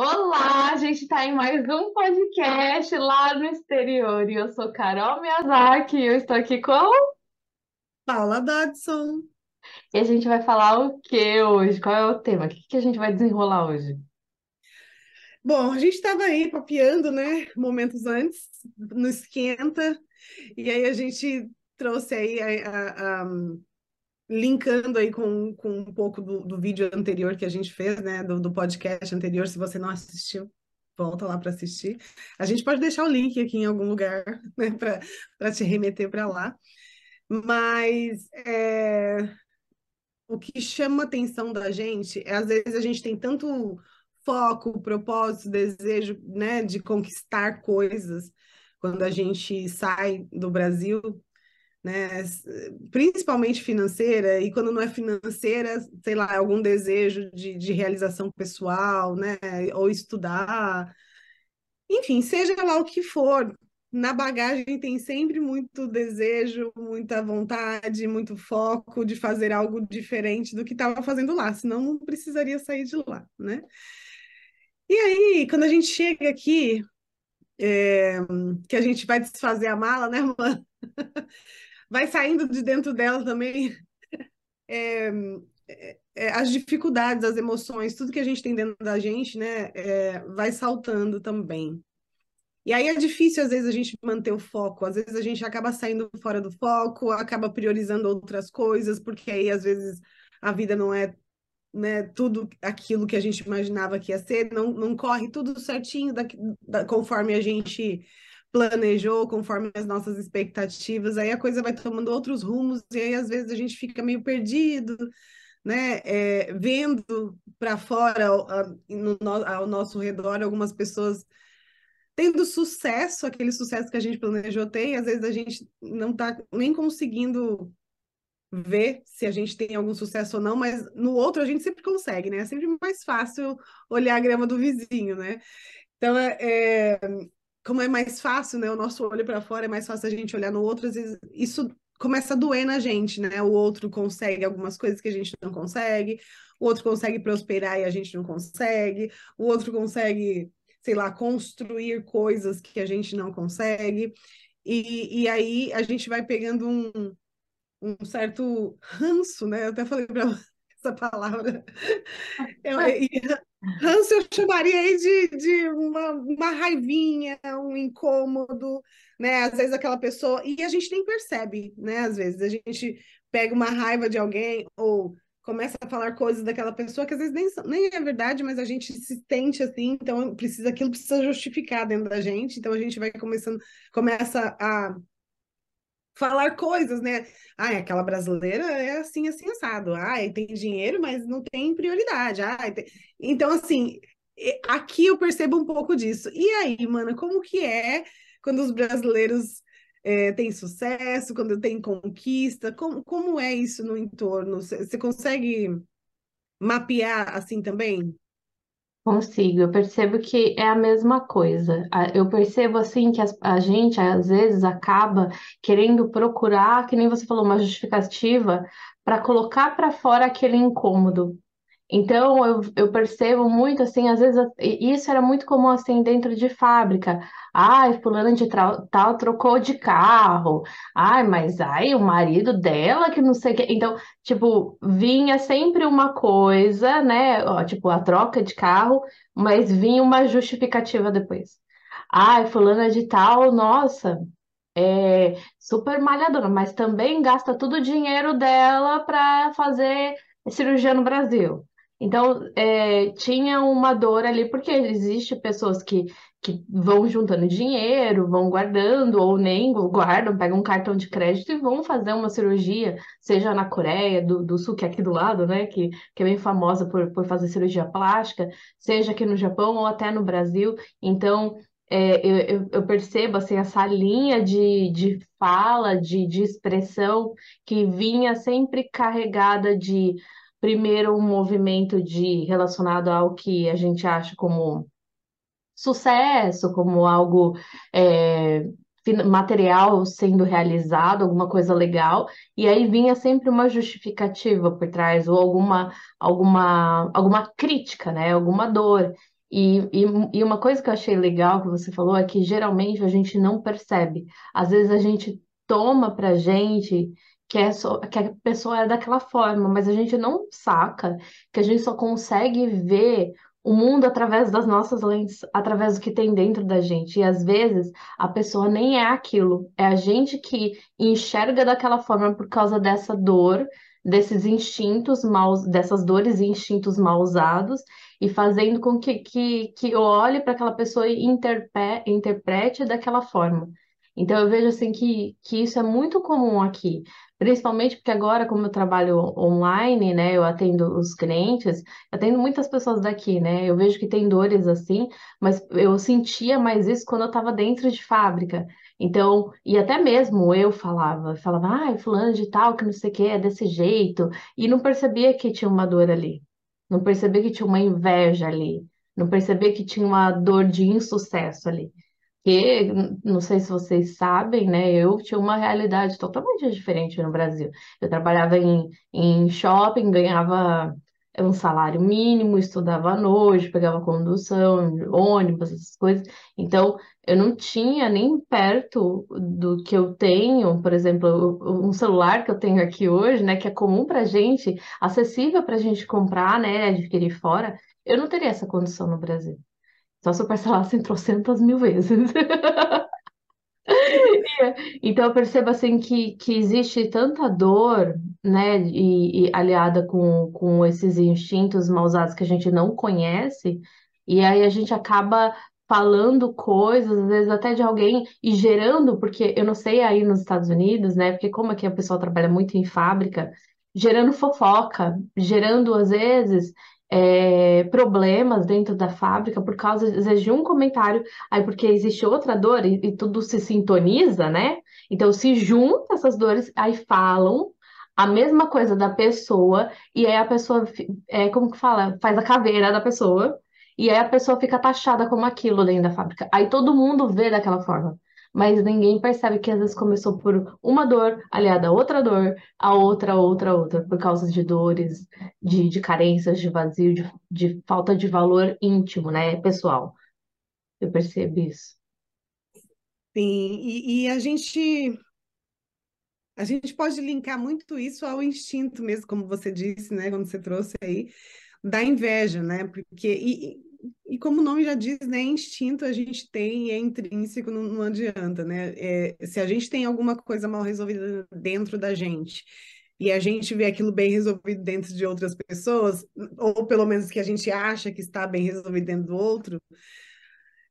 Olá, a gente está em mais um podcast lá no exterior e eu sou Carol Miyazaki e eu estou aqui com Paula Dodson. e a gente vai falar o que hoje? Qual é o tema? O que que a gente vai desenrolar hoje? Bom, a gente estava aí papeando, né, momentos antes, no esquenta, e aí a gente trouxe aí, a, a- a- linkando aí com, com um pouco do, do vídeo anterior que a gente fez, né, do, do podcast anterior, se você não assistiu, volta lá para assistir. A gente pode deixar o link aqui em algum lugar, né, para te remeter para lá. Mas é, o que chama atenção da gente é, às vezes, a gente tem tanto foco, propósito, desejo, né, de conquistar coisas quando a gente sai do Brasil, né, principalmente financeira, e quando não é financeira, sei lá, algum desejo de, de realização pessoal, né, ou estudar, enfim, seja lá o que for, na bagagem tem sempre muito desejo, muita vontade, muito foco de fazer algo diferente do que estava fazendo lá, senão não precisaria sair de lá, né? E aí, quando a gente chega aqui, é, que a gente vai desfazer a mala, né, mano? Vai saindo de dentro dela também é, é, as dificuldades, as emoções, tudo que a gente tem dentro da gente, né, é, vai saltando também. E aí é difícil, às vezes, a gente manter o foco. Às vezes a gente acaba saindo fora do foco, acaba priorizando outras coisas, porque aí, às vezes, a vida não é né, tudo aquilo que a gente imaginava que ia ser, não, não corre tudo certinho da, da, conforme a gente planejou, conforme as nossas expectativas. Aí a coisa vai tomando outros rumos, e aí, às vezes, a gente fica meio perdido. Né, é, vendo para fora, no, ao nosso redor, algumas pessoas tendo sucesso, aquele sucesso que a gente planejou ter, e às vezes a gente não está nem conseguindo ver se a gente tem algum sucesso ou não, mas no outro a gente sempre consegue, né? É sempre mais fácil olhar a grama do vizinho, né? Então, é, é como é mais fácil, né? O nosso olho para fora é mais fácil a gente olhar no outro, às vezes isso começa a doer na gente, né? O outro consegue algumas coisas que a gente não consegue, o outro consegue prosperar e a gente não consegue, o outro consegue sei lá, construir coisas que a gente não consegue. E, e aí a gente vai pegando um, um certo ranço, né? Eu até falei para essa palavra. Eu, e, ranço eu chamaria aí de, de uma, uma raivinha, um incômodo, né? Às vezes aquela pessoa. E a gente nem percebe, né? Às vezes a gente pega uma raiva de alguém ou começa a falar coisas daquela pessoa que às vezes nem, nem é verdade, mas a gente se sente assim, então precisa aquilo precisa justificar dentro da gente, então a gente vai começando, começa a falar coisas, né? Ah, aquela brasileira é assim, assim, assado. Ah, tem dinheiro, mas não tem prioridade. Ah, tem... Então, assim, aqui eu percebo um pouco disso. E aí, mano, como que é quando os brasileiros é, tem sucesso, quando tem conquista? Como, como é isso no entorno? Você consegue mapear assim também? Consigo, eu percebo que é a mesma coisa. Eu percebo assim que a gente às vezes acaba querendo procurar, que nem você falou, uma justificativa para colocar para fora aquele incômodo. Então, eu, eu percebo muito, assim, às vezes, isso era muito comum, assim, dentro de fábrica. Ai, fulano de tal trocou de carro. Ai, mas ai, o marido dela que não sei o quê. Então, tipo, vinha sempre uma coisa, né? Tipo, a troca de carro, mas vinha uma justificativa depois. Ai, fulana de tal, nossa, é super malhadora, mas também gasta todo o dinheiro dela para fazer cirurgia no Brasil. Então, é, tinha uma dor ali, porque existe pessoas que, que vão juntando dinheiro, vão guardando, ou nem guardam, pegam um cartão de crédito e vão fazer uma cirurgia, seja na Coreia do, do Sul, que é aqui do lado, né, que, que é bem famosa por, por fazer cirurgia plástica, seja aqui no Japão ou até no Brasil. Então, é, eu, eu, percebo assim, essa linha de, de fala, de, de expressão que vinha sempre carregada de primeiro um movimento de relacionado ao que a gente acha como sucesso, como algo é, material sendo realizado, alguma coisa legal, e aí vinha sempre uma justificativa por trás, ou alguma, alguma, alguma crítica, né? Alguma dor. E, e, e uma coisa que eu achei legal que você falou é que geralmente a gente não percebe. Às vezes a gente toma pra gente que, é só, que a pessoa é daquela forma, mas a gente não saca que a gente só consegue ver o mundo através das nossas lentes, através do que tem dentro da gente. E às vezes a pessoa nem é aquilo, é a gente que enxerga daquela forma por causa dessa dor, desses instintos mal, dessas dores e instintos mal usados, e fazendo com que, que, que eu olhe para aquela pessoa e interpre, interprete daquela forma. Então eu vejo assim que, que isso é muito comum aqui. Principalmente porque agora, como eu trabalho online, né, eu atendo os clientes, atendo muitas pessoas daqui, né? Eu vejo que tem dores assim, mas eu sentia mais isso quando eu estava dentro de fábrica. Então, e até mesmo eu falava, falava, ai, fulano de tal, que não sei o que, é desse jeito, e não percebia que tinha uma dor ali, não percebia que tinha uma inveja ali, não percebia que tinha uma dor de insucesso ali. Porque, não sei se vocês sabem, né? Eu tinha uma realidade totalmente diferente no Brasil. Eu trabalhava em, em shopping, ganhava um salário mínimo, estudava à noite, pegava condução, ônibus, essas coisas. Então, eu não tinha nem perto do que eu tenho, por exemplo, um celular que eu tenho aqui hoje, né? Que é comum pra gente, acessível pra gente comprar, né? Adquirir fora. Eu não teria essa condição no Brasil. Só se eu parcelasse em trocentas mil vezes. Então eu percebo assim que, que existe tanta dor, né, e, e aliada com, com esses instintos mal usados que a gente não conhece, e aí a gente acaba falando coisas, às vezes até de alguém, e gerando, porque eu não sei aí nos Estados Unidos, né, porque como aqui a pessoa trabalha muito em fábrica, gerando fofoca, gerando às vezes é, problemas dentro da fábrica por causa, às vezes, de um comentário, aí porque existe outra dor e, e tudo se sintoniza, né? Então se junta essas dores, aí falam a mesma coisa da pessoa, e aí a pessoa, é, como que fala? Faz a caveira da pessoa, e aí a pessoa fica taxada como aquilo dentro da fábrica. Aí todo mundo vê daquela forma mas ninguém percebe que às vezes começou por uma dor aliada a outra dor, a outra, outra, outra, por causa de dores, de, de carências, de vazio, de, de falta de valor íntimo, né, pessoal. Eu percebo isso. Sim, e, e a gente a gente pode linkar muito isso ao instinto mesmo, como você disse, né, quando você trouxe aí, da inveja, né? Porque e, e como o nome já diz, né, instinto a gente tem, é intrínseco, não, não adianta, né? É, se a gente tem alguma coisa mal resolvida dentro da gente e a gente vê aquilo bem resolvido dentro de outras pessoas, ou pelo menos que a gente acha que está bem resolvido dentro do outro,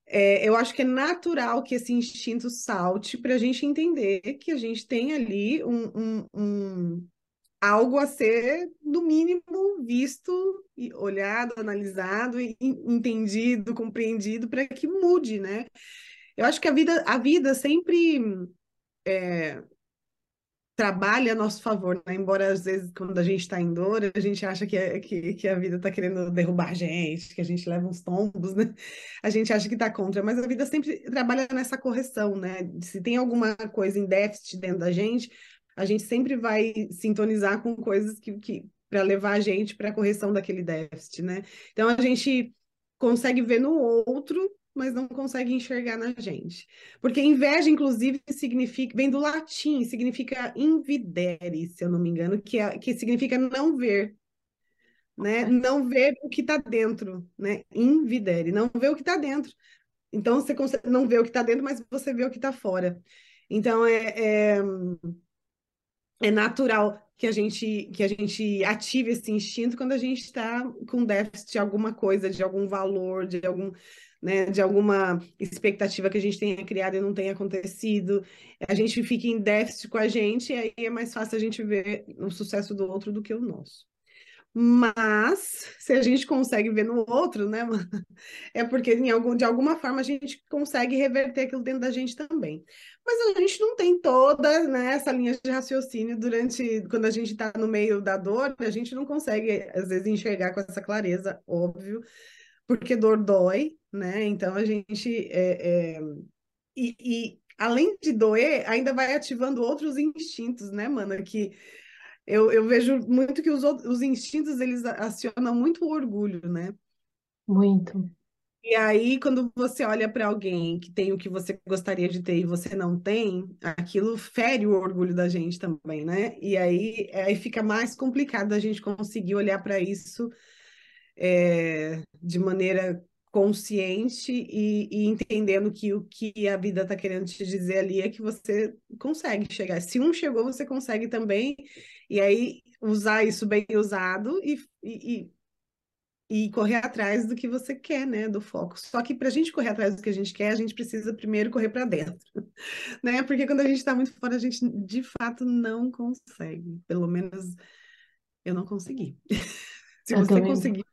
é, eu acho que é natural que esse instinto salte para a gente entender que a gente tem ali um, um, um algo a ser, no mínimo, visto, e olhado, analisado, e entendido, compreendido, para que mude, né? Eu acho que a vida, a vida sempre é, trabalha a nosso favor, né? Embora às vezes, quando a gente está em dor, a gente acha que, é, que, que a vida está querendo derrubar a gente, que a gente leva uns tombos, né? A gente acha que está contra, mas a vida sempre trabalha nessa correção, né? Se tem alguma coisa em déficit dentro da gente, a gente sempre vai sintonizar com coisas que, que para levar a gente para a correção daquele déficit, né? Então a gente consegue ver no outro, mas não consegue enxergar na gente. Porque inveja, inclusive, significa, vem do latim, significa invidere, se eu não me engano, que, é, que significa não ver. Né? Não ver o que está dentro, né? Invidere, não ver o que está dentro. Então você consegue, não vê o que está dentro, mas você vê o que está fora. Então é, é é natural que a gente que a gente ative esse instinto quando a gente está com déficit de alguma coisa, de algum valor, de algum né, de alguma expectativa que a gente tenha criado e não tenha acontecido. A gente fica em déficit com a gente e aí é mais fácil a gente ver o sucesso do outro do que o nosso. Mas se a gente consegue ver no outro, né, é porque algum, de alguma forma a gente consegue reverter aquilo dentro da gente também. Mas a gente não tem toda né, essa linha de raciocínio durante quando a gente está no meio da dor, a gente não consegue às vezes enxergar com essa clareza, óbvio, porque dor dói, né? Então a gente é, é... E, e além de doer, ainda vai ativando outros instintos, né, mano? Que eu, eu vejo muito que os, os instintos, eles acionam muito o orgulho, né? Muito. E aí, quando você olha para alguém que tem o que você gostaria de ter e você não tem, aquilo fere o orgulho da gente também, né? E aí, aí fica mais complicado a gente conseguir olhar para isso é, de maneira consciente e, e, entendendo que o que a vida está querendo te dizer ali é que você consegue chegar. Se um chegou, você consegue também. E aí, usar isso bem usado e, e e correr atrás do que você quer, né, do foco. Só que para a gente correr atrás do que a gente quer, a gente precisa primeiro correr para dentro, né? Porque quando a gente está muito fora, a gente de fato não consegue. Pelo menos eu não consegui. Se eu você conseguir,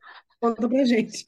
conta pra gente.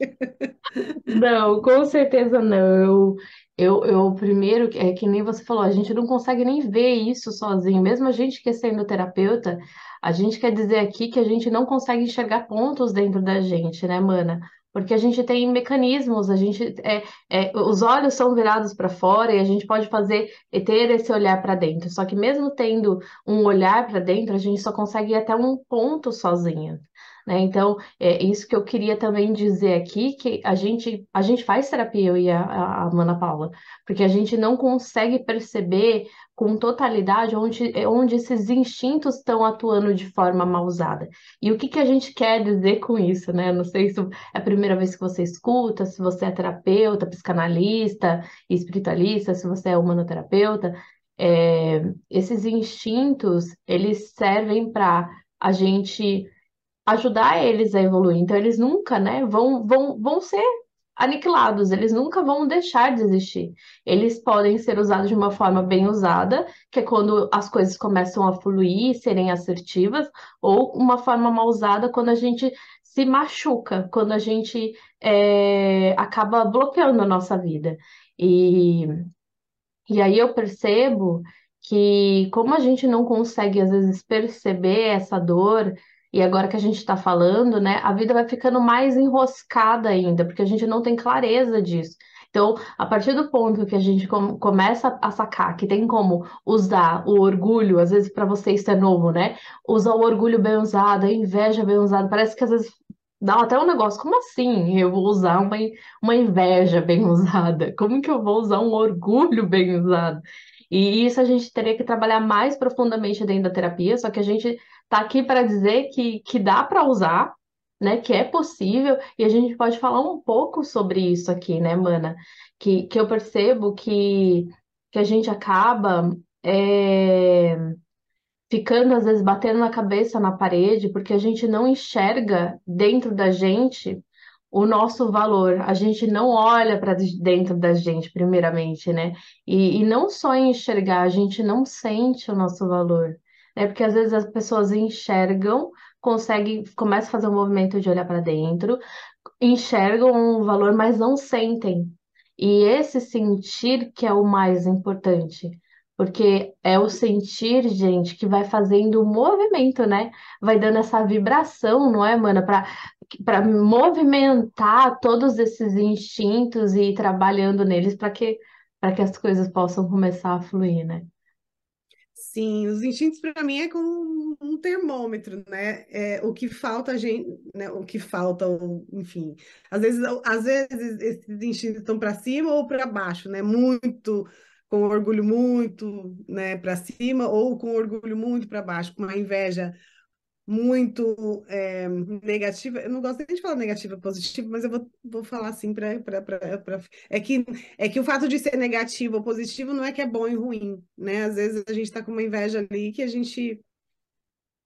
Não, com certeza não. Eu, eu, eu primeiro, é que nem você falou, a gente não consegue nem ver isso sozinho. Mesmo a gente que é sendo terapeuta, a gente quer dizer aqui que a gente não consegue enxergar pontos dentro da gente, né, mana? Porque a gente tem mecanismos, a gente é, é os olhos são virados para fora e a gente pode fazer e ter esse olhar para dentro. Só que mesmo tendo um olhar para dentro, a gente só consegue ir até um ponto sozinha. Né? Então, é isso que eu queria também dizer aqui, que a gente, a gente faz terapia, eu e a, a, Mana Paula, porque a gente não consegue perceber com totalidade onde, onde esses instintos estão atuando de forma mal usada. E o que, que a gente quer dizer com isso, né? Não sei se é a primeira vez que você escuta, se você é terapeuta, psicanalista, espiritualista, se você é humanoterapeuta, é, esses instintos, eles servem para a gente ajudar eles a evoluir. Então, eles nunca, né, vão, vão, vão ser aniquilados, eles nunca vão deixar de existir. Eles podem ser usados de uma forma bem usada, que é quando as coisas começam a fluir, serem assertivas, ou uma forma mal usada quando a gente se machuca, quando a gente é, acaba bloqueando a nossa vida. E, e aí eu percebo que como a gente não consegue às vezes perceber essa dor e agora que a gente está falando, né, a vida vai ficando mais enroscada ainda, porque a gente não tem clareza disso. Então, a partir do ponto que a gente com, começa a sacar que tem como usar o orgulho, às vezes para você isso é novo, né? Usar o orgulho bem usado, a inveja bem usada, parece que às vezes dá até um negócio, como assim eu vou usar uma, uma inveja bem usada? Como que eu vou usar um orgulho bem usado? E isso a gente teria que trabalhar mais profundamente dentro da terapia, só que a gente tá aqui para dizer que, que dá para usar, né? Que é possível, e a gente pode falar um pouco sobre isso aqui, né, Mana? Que, que eu percebo que, que a gente acaba é, ficando, às vezes, batendo na cabeça na parede, porque a gente não enxerga dentro da gente o nosso valor. A gente não olha para dentro da gente, primeiramente, né? E, e não só enxergar, a gente não sente o nosso valor né? Porque às vezes as pessoas enxergam, conseguem, começam a fazer um movimento de olhar para dentro, enxergam um valor, mas não sentem. E esse sentir que é o mais importante. Porque é o sentir, gente, que vai fazendo o movimento, né? Vai dando essa vibração, não é, mana? Para para movimentar todos esses instintos e ir trabalhando neles para que, para que as coisas possam começar a fluir, né? Sim, os instintos para mim é como um termômetro, né? É, o que falta a gente, né? O que falta, enfim, às vezes, às vezes esses instintos estão para cima ou para baixo, né? Muito com orgulho muito, né, para cima ou com orgulho muito para baixo, com uma inveja muito é, negativa. Eu não gosto nem de falar negativa, positiva, mas eu vou, vou falar assim para. É que, é que o fato de ser negativo ou positivo não é que é bom e ruim, né? Às vezes a gente está com uma inveja ali que a gente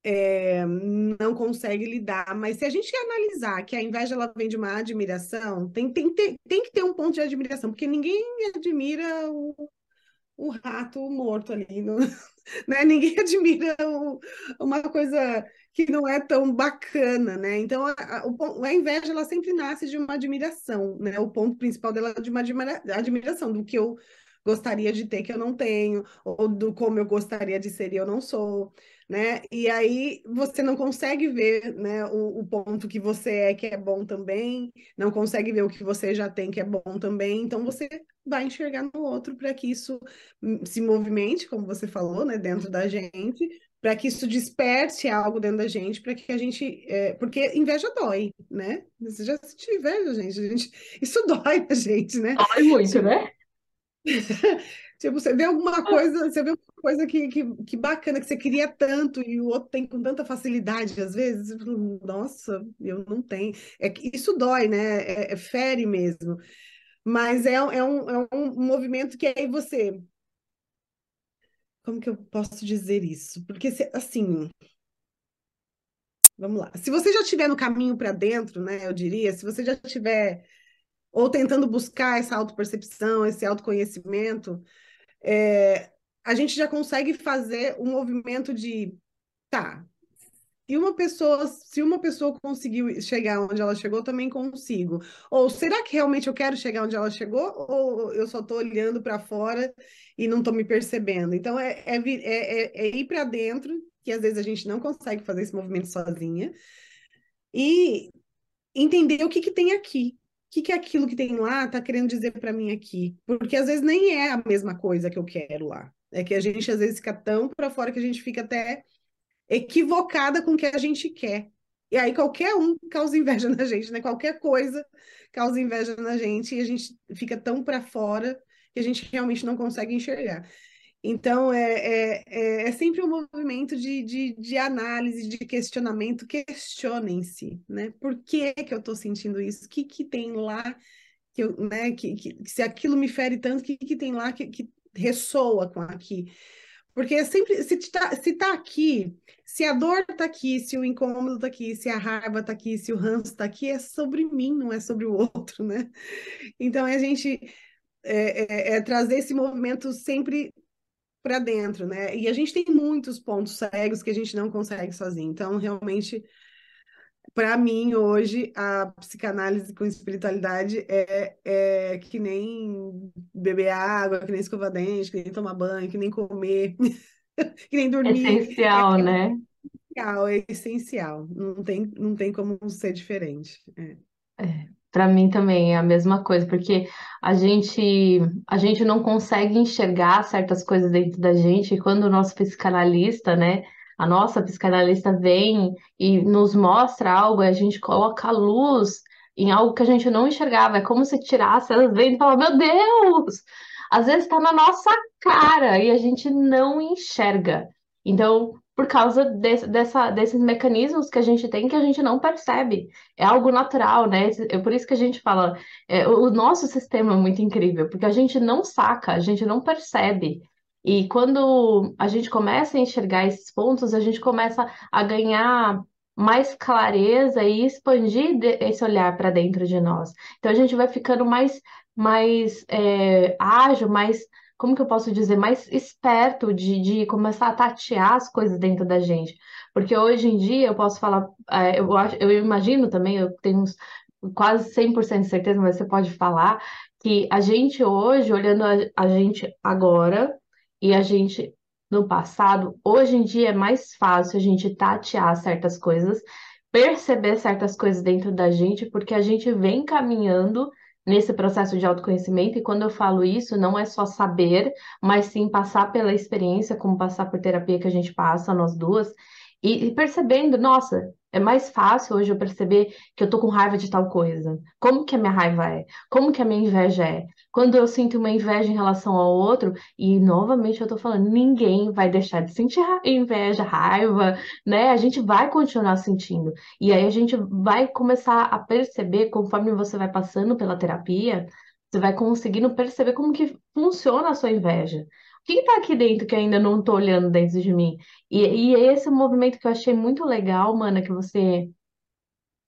é, não consegue lidar. Mas se a gente analisar que a inveja ela vem de uma admiração, tem, tem, tem, tem que ter um ponto de admiração, porque ninguém admira o, o rato morto ali, no, né? Ninguém admira o, uma coisa que não é tão bacana, né? Então, a, a, a, inveja, ela sempre nasce de uma admiração, né? O ponto principal dela é de uma admira, admiração, do que eu gostaria de ter que eu não tenho, ou do como eu gostaria de ser e eu não sou, né? E aí você não consegue ver, né, o, o, ponto que você é que é bom também, não consegue ver o que você já tem que é bom também, então você vai enxergar no outro para que isso hum, se movimente, como você falou, né, dentro da gente, para que isso desperte algo dentro da gente, para que a gente. É, porque inveja dói, né? Você já sentiu inveja, gente? Gente isso dói a gente, né? Dói muito, né? tipo, você vê alguma coisa, você vê uma coisa que, que, que bacana, que você queria tanto, e o outro tem com tanta facilidade, às vezes, nossa, eu não tenho. É isso dói, né? É, é fere mesmo. Mas é, é, um, é um movimento que aí você como que eu posso dizer isso? Porque, se, assim, vamos lá. Se você já estiver no caminho para dentro, né, eu diria, se você já estiver ou tentando buscar essa autopercepção, esse autoconhecimento, é, a gente já consegue fazer um movimento de, tá, se uma pessoa, se uma pessoa conseguiu chegar onde ela chegou, também consigo. Ou será que realmente eu quero chegar onde ela chegou? Ou eu só estou olhando para fora e não estou me percebendo? Então, é, é, é, é ir para dentro, que às vezes a gente não consegue fazer esse movimento sozinha, e entender o que, que tem aqui. O que, que é aquilo que tem lá está querendo dizer para mim aqui? Porque às vezes nem é a mesma coisa que eu quero lá. É que a gente às vezes fica tão para fora que a gente fica até equivocada com o que a gente quer. E aí qualquer um causa inveja na gente, né? Qualquer coisa causa inveja na gente e a gente fica tão para fora que a gente realmente não consegue enxergar. Então, é, é, é, é sempre um movimento de, de, de, análise, de questionamento. Questionem-se, né? Por que, que eu estou sentindo isso? O que, que tem lá que, eu, né, que, que, se aquilo me fere tanto, o que, que tem lá que, que ressoa com aqui? Porque é sempre, se está se tá aqui, se a dor está aqui, se o incômodo está aqui, se a raiva está aqui, se o ranço está aqui, é sobre mim, não é sobre o outro, né? Então, a gente é, é, é trazer esse movimento sempre para dentro, né? E a gente tem muitos pontos cegos que a gente não consegue sozinho. Então, realmente, para mim, hoje, a psicanálise com espiritualidade é, é que nem beber água, que nem escovar dente, que nem tomar banho, que nem comer, que nem dormir. Essencial, é, né? Essencial, é essencial. Não tem, não tem como ser diferente. É. É, para mim também é a mesma coisa, porque a gente a gente não consegue enxergar certas coisas dentro da gente, e quando o nosso psicanalista, né, a nossa psicanalista vem e nos mostra algo, a gente coloca a luz em algo que a gente não enxergava. É como se tirasse, elas vêm e falam, meu Deus! Às vezes está na nossa cara e a gente não enxerga. Então, por causa dessa, desses mecanismos que a gente tem que a gente não percebe. É algo natural, né? É por isso que a gente fala, é, o nosso sistema é muito incrível, porque a gente não saca, a gente não percebe. E quando a gente começa a enxergar esses pontos, a gente começa a ganhar mais clareza e expandir esse olhar para dentro de nós. Então a gente vai ficando mais, mais é, ágil, mais, como que eu posso dizer, mais esperto de, de começar a tatear as coisas dentro da gente. Porque hoje em dia eu posso falar, é, eu, eu imagino também, eu tenho uns, quase 100% de certeza, mas você pode falar que a gente hoje, olhando a, a gente agora, e a gente, no passado, hoje em dia é mais fácil a gente tatear certas coisas, perceber certas coisas dentro da gente, porque a gente vem caminhando nesse processo de autoconhecimento, e quando eu falo isso, não é só saber, mas sim passar pela experiência, como passar por terapia que a gente passa, nós duas, e, e percebendo, nossa, é mais fácil hoje eu perceber que eu tô com raiva de tal coisa. Como que a minha raiva é? Como que a minha inveja é? Quando eu sinto uma inveja em relação ao outro, e novamente eu tô falando, ninguém vai deixar de sentir inveja, raiva, né? A gente vai continuar sentindo. E aí a gente vai começar a perceber, conforme você vai passando pela terapia, você vai conseguindo perceber como que funciona a sua inveja que está aqui dentro que ainda não estou olhando dentro de mim? E, e esse é um movimento que eu achei muito legal, mana, que você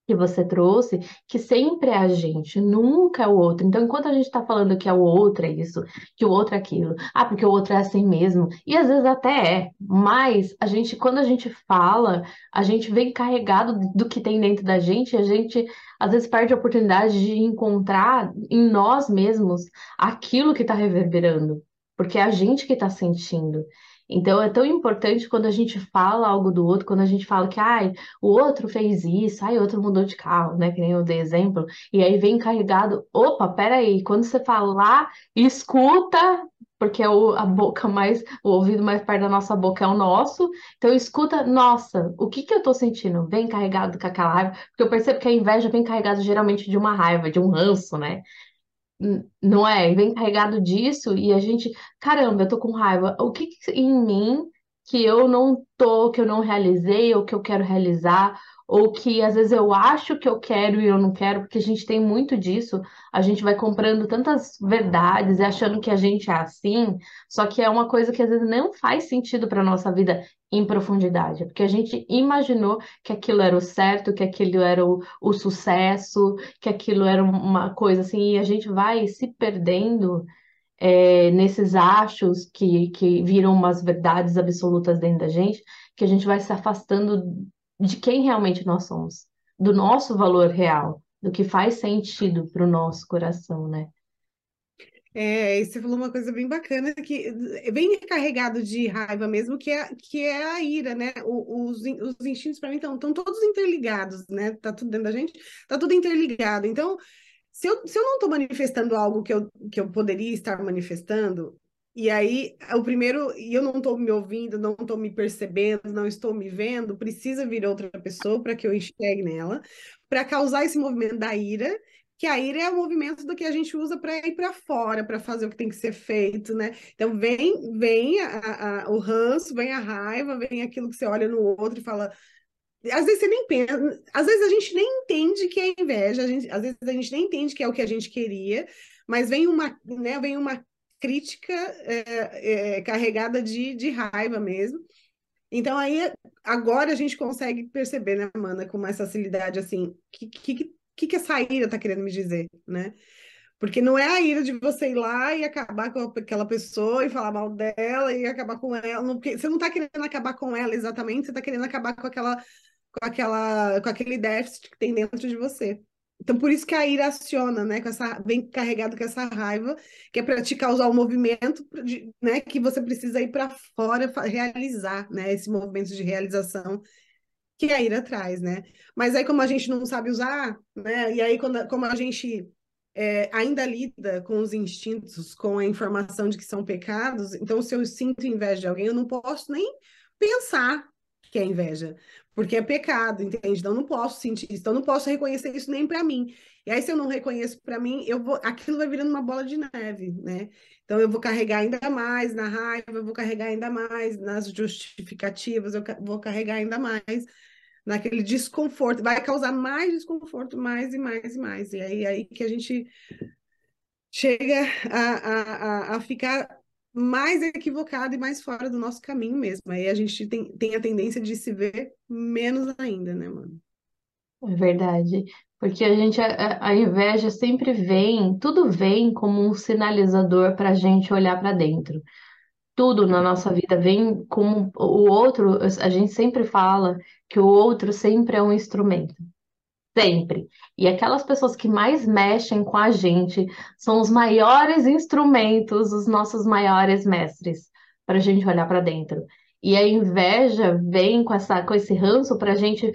que você trouxe, que sempre é a gente, nunca é o outro. Então, enquanto a gente está falando que é o outro é isso, que o outro é aquilo, ah, porque o outro é assim mesmo, e às vezes até é, mas a gente, quando a gente fala, a gente vem carregado do que tem dentro da gente, a gente às vezes perde a oportunidade de encontrar em nós mesmos aquilo que está reverberando porque é a gente que está sentindo. Então é tão importante quando a gente fala algo do outro, quando a gente fala que ai, o outro fez isso, ai, o outro mudou de carro, né? Que nem eu dei exemplo, e aí vem carregado, opa, peraí, quando você falar, escuta porque o, a boca mais, o ouvido mais perto da nossa boca é o nosso. Então escuta, nossa, o que que eu tô sentindo? Vem carregado com aquela raiva, porque eu percebo que a inveja vem carregada geralmente de uma raiva, de um ranço, né? Não é? Vem carregado disso e a gente, caramba, eu tô com raiva. O que que em mim que eu não tô, que eu não realizei ou que eu quero realizar? Ou que às vezes eu acho que eu quero e eu não quero, porque a gente tem muito disso, a gente vai comprando tantas verdades e achando que a gente é assim, só que é uma coisa que às vezes não faz sentido para nossa vida em profundidade, porque a gente imaginou que aquilo era o certo, que aquilo era o, o sucesso, que aquilo era uma coisa assim, e a gente vai se perdendo é, nesses achos que, que viram umas verdades absolutas dentro da gente, que a gente vai se afastando de quem realmente nós somos, do nosso valor real, do que faz sentido para o nosso coração, né? É, você falou uma coisa bem bacana, que bem carregado de raiva mesmo, que é, que é a ira, né? Os, os instintos, para mim, estão todos interligados, né? Tá tudo dentro da gente, tá tudo interligado. Então, se eu, se eu não estou manifestando algo que eu, que eu poderia estar manifestando, e aí, o primeiro, e eu não estou me ouvindo, não estou me percebendo, não estou me vendo, precisa vir outra pessoa para que eu enxergue nela, para causar esse movimento da ira, que a ira é o movimento do que a gente usa para ir para fora, para fazer o que tem que ser feito, né? Então, vem, vem a, a, o ranço, vem a raiva, vem aquilo que você olha no outro e fala. Às vezes você nem pensa, às vezes a gente nem entende que é inveja, gente, às vezes a gente nem entende que é o que a gente queria, mas vem uma, né, vem uma crítica é, é, carregada de, de raiva mesmo. Então aí agora a gente consegue perceber, né, Amanda, com mais facilidade assim, o que, que, que, que essa ira está querendo me dizer, né? Porque não é a ira de você ir lá e acabar com aquela pessoa e falar mal dela e acabar com ela. Não, você não está querendo acabar com ela exatamente, você está querendo acabar com aquela, com aquela, com aquele déficit que tem dentro de você. Então, por isso que a ira aciona, né? Com essa, vem carregado com essa raiva, que é para te causar um movimento, de, né? Que você precisa ir para fora realizar, né? Esse movimento de realização que a ira traz, né? Mas aí, como a gente não sabe usar, né? E aí, quando, como a gente é, ainda lida com os instintos, com a informação de que são pecados, então, se eu sinto inveja de alguém, eu não posso nem pensar que é inveja, porque é pecado, entende? Então, não posso sentir isso, então, não posso reconhecer isso nem para mim. E aí, se eu não reconheço para mim, eu vou, aquilo vai virando uma bola de neve, né? Então, eu vou carregar ainda mais na raiva, eu vou carregar ainda mais nas justificativas, eu vou carregar ainda mais naquele desconforto, vai causar mais desconforto, mais e mais e mais. E aí, aí que a gente chega a, a, a ficar mais equivocado e mais fora do nosso caminho mesmo. Aí a gente tem, tem a tendência de se ver menos ainda, né, mano? É verdade. Porque a gente, a, a inveja sempre vem, tudo vem como um sinalizador para a gente olhar para dentro. Tudo na nossa vida vem como o outro, a gente sempre fala que o outro sempre é um instrumento. Sempre. E aquelas pessoas que mais mexem com a gente são os maiores instrumentos, os nossos maiores mestres, para a gente olhar para dentro. E a inveja vem com essa, com esse ranço para a gente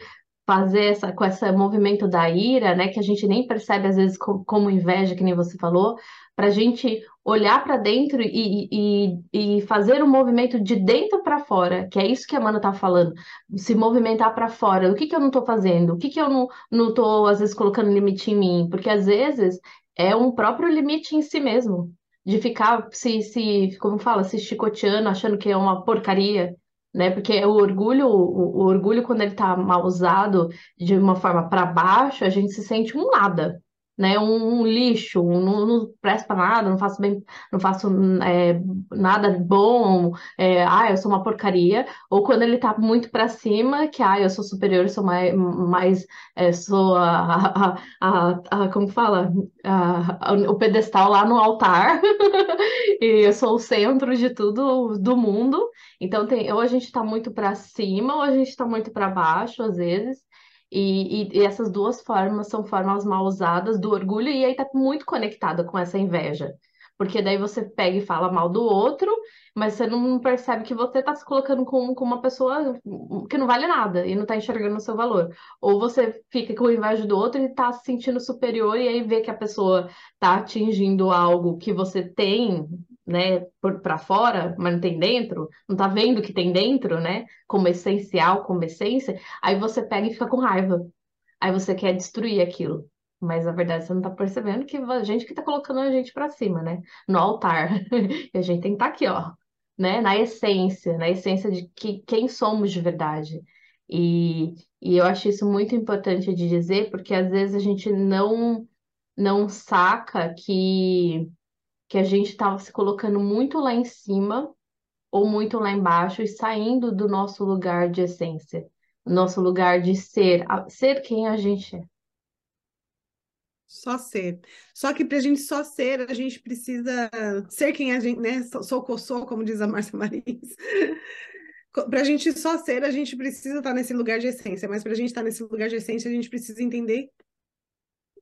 fazer essa, com esse movimento da ira, né, que a gente nem percebe às vezes como, inveja, que nem você falou, para a gente olhar para dentro e, e, e, fazer um movimento de dentro para fora, que é isso que a Amanda está falando, se movimentar para fora. O que, que eu não estou fazendo? O que, que eu não estou, às vezes, colocando limite em mim? Porque, às vezes, é um próprio limite em si mesmo, de ficar se, se como fala, se chicoteando, achando que é uma porcaria. Né? Porque o orgulho, o, o orgulho, quando ele está mal usado de uma forma para baixo, a gente se sente um nada né, um, um lixo, não, não presto para nada, não faço bem, não faço é, nada bom, é, ah, eu sou uma porcaria, ou quando ele tá muito para cima, que ah, eu sou superior, sou mais, mais é, sou a, a, a, a, como fala, o pedestal lá no altar, e eu sou o centro de tudo do mundo. Então tem, ou a gente está muito para cima, ou a gente está muito para baixo, às vezes. E, e, e, essas duas formas são formas mal usadas do orgulho, e aí tá muito conectada com essa inveja. Porque daí você pega e fala mal do outro, mas você não percebe que você tá se colocando como, como uma pessoa que não vale nada e não tá enxergando o seu valor. Ou você fica com inveja do outro e tá se sentindo superior, e aí vê que a pessoa tá atingindo algo que você tem né, para fora, mas não tem dentro, não tá vendo o que tem dentro, né, como essencial, como essência, aí você pega e fica com raiva. Aí você quer destruir aquilo. Mas na verdade você não tá percebendo que a gente que tá colocando a gente para cima, né? No altar. E a gente tem que estar tá aqui, ó, né? Na essência, na essência de que, quem somos de verdade. E, e eu acho isso muito importante de dizer, porque às vezes a gente não não saca que que a gente estava se colocando muito lá em cima ou muito lá embaixo e saindo do nosso lugar de essência, nosso lugar de ser, ser quem a gente é. Só ser. Só que para a gente só ser, a gente precisa ser quem a gente, né? Sou, sou, sou como diz a Márcia Marins. para a gente só ser, a gente precisa estar nesse lugar de essência. Mas para a gente estar nesse lugar de essência, a gente precisa entender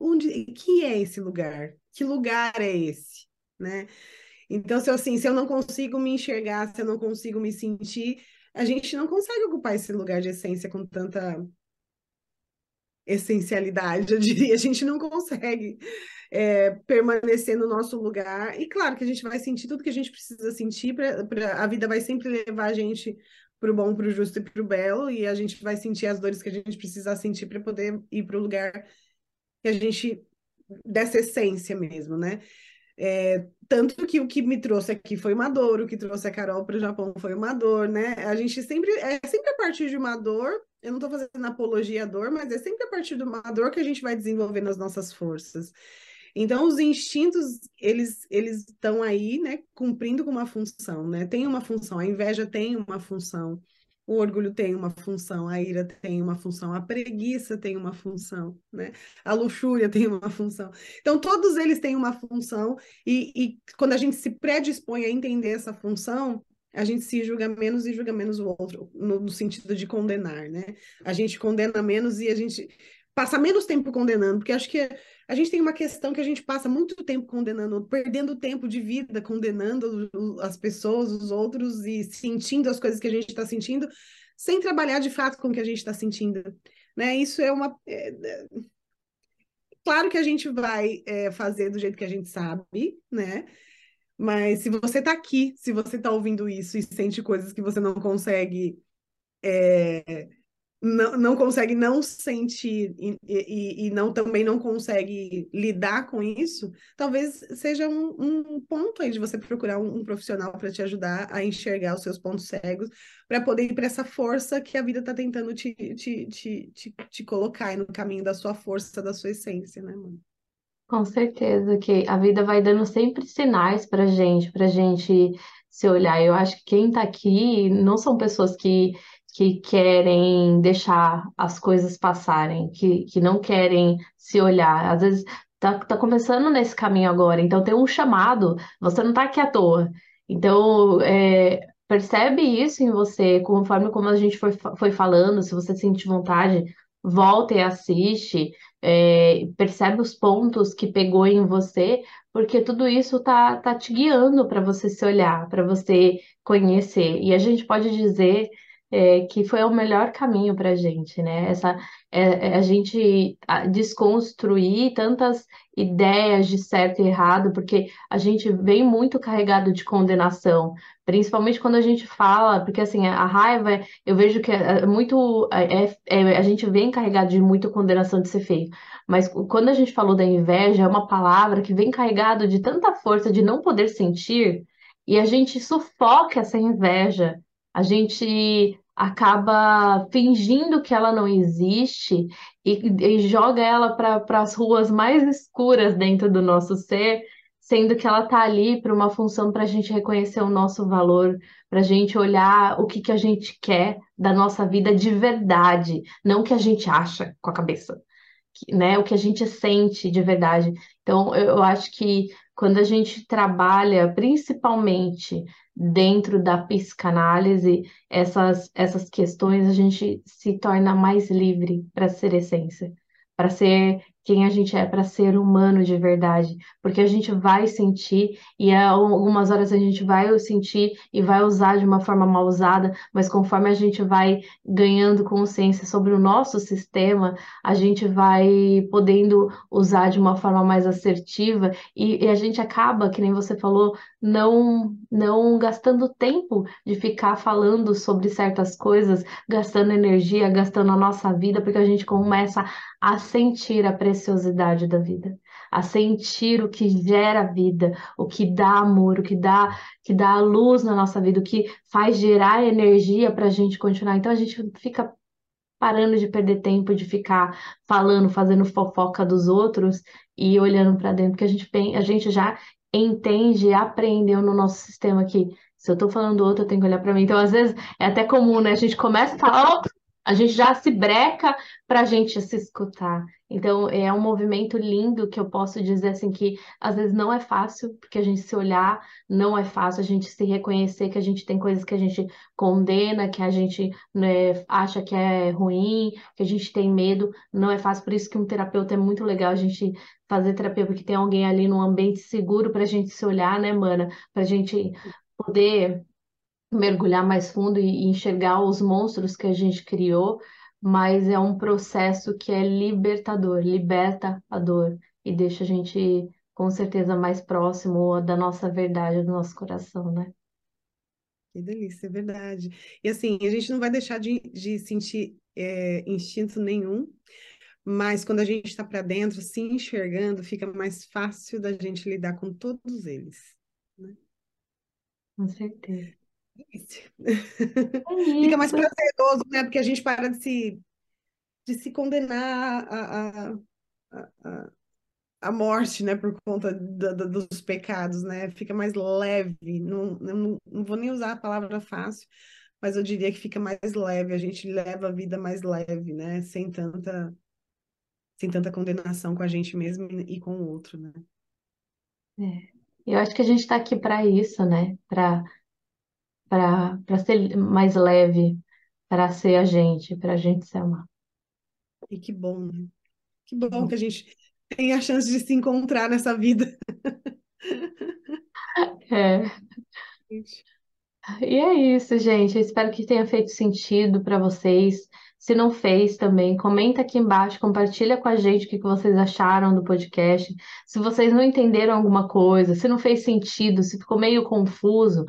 onde, que é esse lugar, que lugar é esse, né? Então, se eu, assim, se eu não consigo me enxergar, se eu não consigo me sentir, a gente não consegue ocupar esse lugar de essência com tanta essencialidade, eu diria. A gente não consegue é, permanecer no nosso lugar. E claro que a gente vai sentir tudo que a gente precisa sentir, pra, pra a vida vai sempre levar a gente para o bom, para o justo e para o belo, e a gente vai sentir as dores que a gente precisa sentir para poder ir para o lugar que a gente dessa essência mesmo, né? É, tanto que o que me trouxe aqui foi uma dor, o que trouxe a Carol para o Japão foi uma dor, né? A gente sempre é sempre a partir de uma dor. Eu não estou fazendo apologia à dor, mas é sempre a partir de uma dor que a gente vai desenvolvendo as nossas forças. Então, os instintos, eles eles estão aí, né, cumprindo com uma função, né? Tem uma função, a inveja tem uma função, o orgulho tem uma função, a ira tem uma função, a preguiça tem uma função, né? A luxúria tem uma função. Então, todos eles têm uma função, e, e quando a gente se predispõe a entender essa função, a gente se julga menos e julga menos o outro, no, no, sentido de condenar, né? A gente condena menos e a gente passa menos tempo condenando, porque acho que a gente tem uma questão que a gente passa muito tempo condenando, perdendo tempo de vida, condenando as pessoas, os outros e sentindo as coisas que a gente está sentindo, sem trabalhar de fato com o que a gente está sentindo. Né? Isso é uma. É, é... Claro que a gente vai é, fazer do jeito que a gente sabe, né? Mas se você está aqui, se você está ouvindo isso e sente coisas que você não consegue é, não, não consegue não sentir e, e, e, não também não consegue lidar com isso, talvez seja um, um ponto aí de você procurar um, um profissional para te ajudar a enxergar os seus pontos cegos, para poder ir para essa força que a vida está tentando te, te, te, te, te colocar no caminho da sua força, da sua essência, né, mano? Com certeza que a vida vai dando sempre sinais para gente, para gente se olhar. Eu acho que quem está aqui não são pessoas que que querem deixar as coisas passarem, que, que não querem se olhar. Às vezes tá, tá começando nesse caminho agora, então tem um chamado, você não tá aqui à toa. Então, é, percebe isso em você, conforme como a gente foi, foi falando, se você sente vontade, volta e assiste, é, percebe os pontos que pegou em você, porque tudo isso tá, tá te guiando para você se olhar, para você conhecer. E a gente pode dizer é, que foi o melhor caminho para a gente, né? Essa, é, é a gente desconstruir tantas ideias de certo e errado, porque a gente vem muito carregado de condenação, principalmente quando a gente fala, porque assim, a raiva, eu vejo que é, é muito, é, é, a gente vem carregado de muita condenação de ser feio, mas quando a gente falou da inveja, é uma palavra que vem carregado de tanta força de não poder sentir, e a gente sufoca essa inveja a gente acaba fingindo que ela não existe e, e joga ela para as ruas mais escuras dentro do nosso ser, sendo que ela está ali para uma função para a gente reconhecer o nosso valor, para a gente olhar o que, que a gente quer da nossa vida de verdade, não o que a gente acha com a cabeça, né? O que a gente sente de verdade. Então, eu acho que quando a gente trabalha principalmente dentro da psicanálise, essas, essas questões a gente se torna mais livre para ser essência, para ser quem a gente é para ser humano de verdade, porque a gente vai sentir e algumas horas a gente vai sentir e vai usar de uma forma mal usada, mas conforme a gente vai ganhando consciência sobre o nosso sistema, a gente vai podendo usar de uma forma mais assertiva e, e a gente acaba, que nem você falou, não não gastando tempo de ficar falando sobre certas coisas, gastando energia, gastando a nossa vida, porque a gente começa a sentir a preciosidade da vida, a sentir o que gera vida, o que dá amor, o que dá, que dá luz na nossa vida, o que faz gerar energia para a gente continuar. Então a gente fica parando de perder tempo de ficar falando, fazendo fofoca dos outros e olhando para dentro, porque a gente, a gente já entende aprendeu no nosso sistema que se eu tô falando do outro, eu tenho que olhar para mim. Então, às vezes, é até comum, né? A gente começa a falar, a gente já se breca para a gente se escutar. Então, é um movimento lindo que eu posso dizer assim que às vezes não é fácil, porque a gente se olhar não é fácil, a gente se reconhecer que a gente tem coisas que a gente condena, que a gente né, acha que é ruim, que a gente tem medo, não é fácil. Por isso que um terapeuta é muito legal a gente fazer terapia, porque tem alguém ali num ambiente seguro para a gente se olhar, né, mana? Para a gente poder mergulhar mais fundo e enxergar os monstros que a gente criou, mas é um processo que é libertador, liberta a dor e deixa a gente com certeza mais próximo da nossa verdade, do nosso coração, né? Que delícia, é verdade. E assim, a gente não vai deixar de, de sentir é, instinto nenhum, mas quando a gente está para dentro, se enxergando, fica mais fácil da gente lidar com todos eles. Né? Com certeza. É Fica mais prazeroso, né? Porque a gente para de se, de se condenar a, a, a, a morte, né? Por conta da, da, dos pecados, né? Fica mais leve. Não, não, não vou nem usar a palavra fácil, mas eu diria que fica mais leve. A gente leva a vida mais leve, né? Sem tanta, sem tanta condenação com a gente mesmo e com o outro, né? É. Eu acho que a gente está aqui para isso, né? Para para ser mais leve, para ser a gente, para a gente se amar. E que bom, né? Que bom que a gente tem a chance de se encontrar nessa vida. É. E é isso, gente. Eu espero que tenha feito sentido para vocês. Se não fez também, comenta aqui embaixo, compartilha com a gente o que vocês acharam do podcast. Se vocês não entenderam alguma coisa, se não fez sentido, se ficou meio confuso,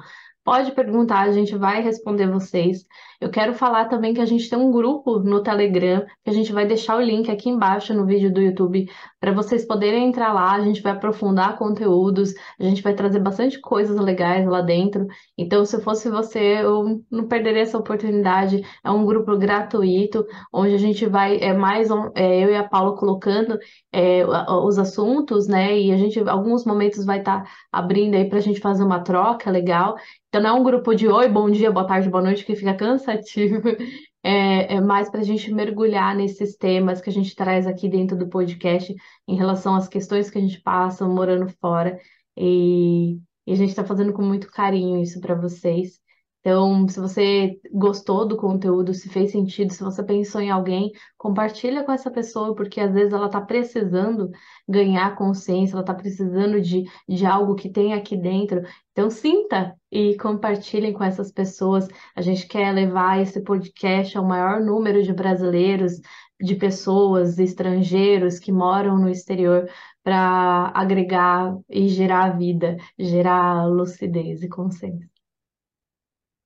Pode perguntar, a gente vai responder vocês. Eu quero falar também que a gente tem um grupo no Telegram, que a gente vai deixar o link aqui embaixo no vídeo do YouTube para vocês poderem entrar lá. A gente vai aprofundar conteúdos, a gente vai trazer bastante coisas legais lá dentro. Então, se fosse você, eu não perderia essa oportunidade. É um grupo gratuito, onde a gente vai, é mais é, eu e a Paula colocando é, os assuntos, né? E a gente, alguns momentos, vai estar tá abrindo aí para a gente fazer uma troca legal. Então não é um grupo de oi, bom dia, boa tarde, boa noite, que fica cansativo. É, é mais para a gente mergulhar nesses temas que a gente traz aqui dentro do podcast em relação às questões que a gente passa morando fora. E, e a gente está fazendo com muito carinho isso para vocês. Então, se você gostou do conteúdo, se fez sentido, se você pensou em alguém, compartilha com essa pessoa, porque às vezes ela está precisando ganhar consciência, ela está precisando de, de algo que tem aqui dentro. Então, sinta e compartilhem com essas pessoas. A gente quer levar esse podcast ao maior número de brasileiros, de pessoas, estrangeiros que moram no exterior, para agregar e gerar vida, gerar lucidez e consciência.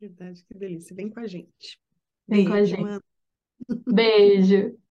Verdade, que delícia. Vem com a gente. Vem com a gente. Mano. Beijo.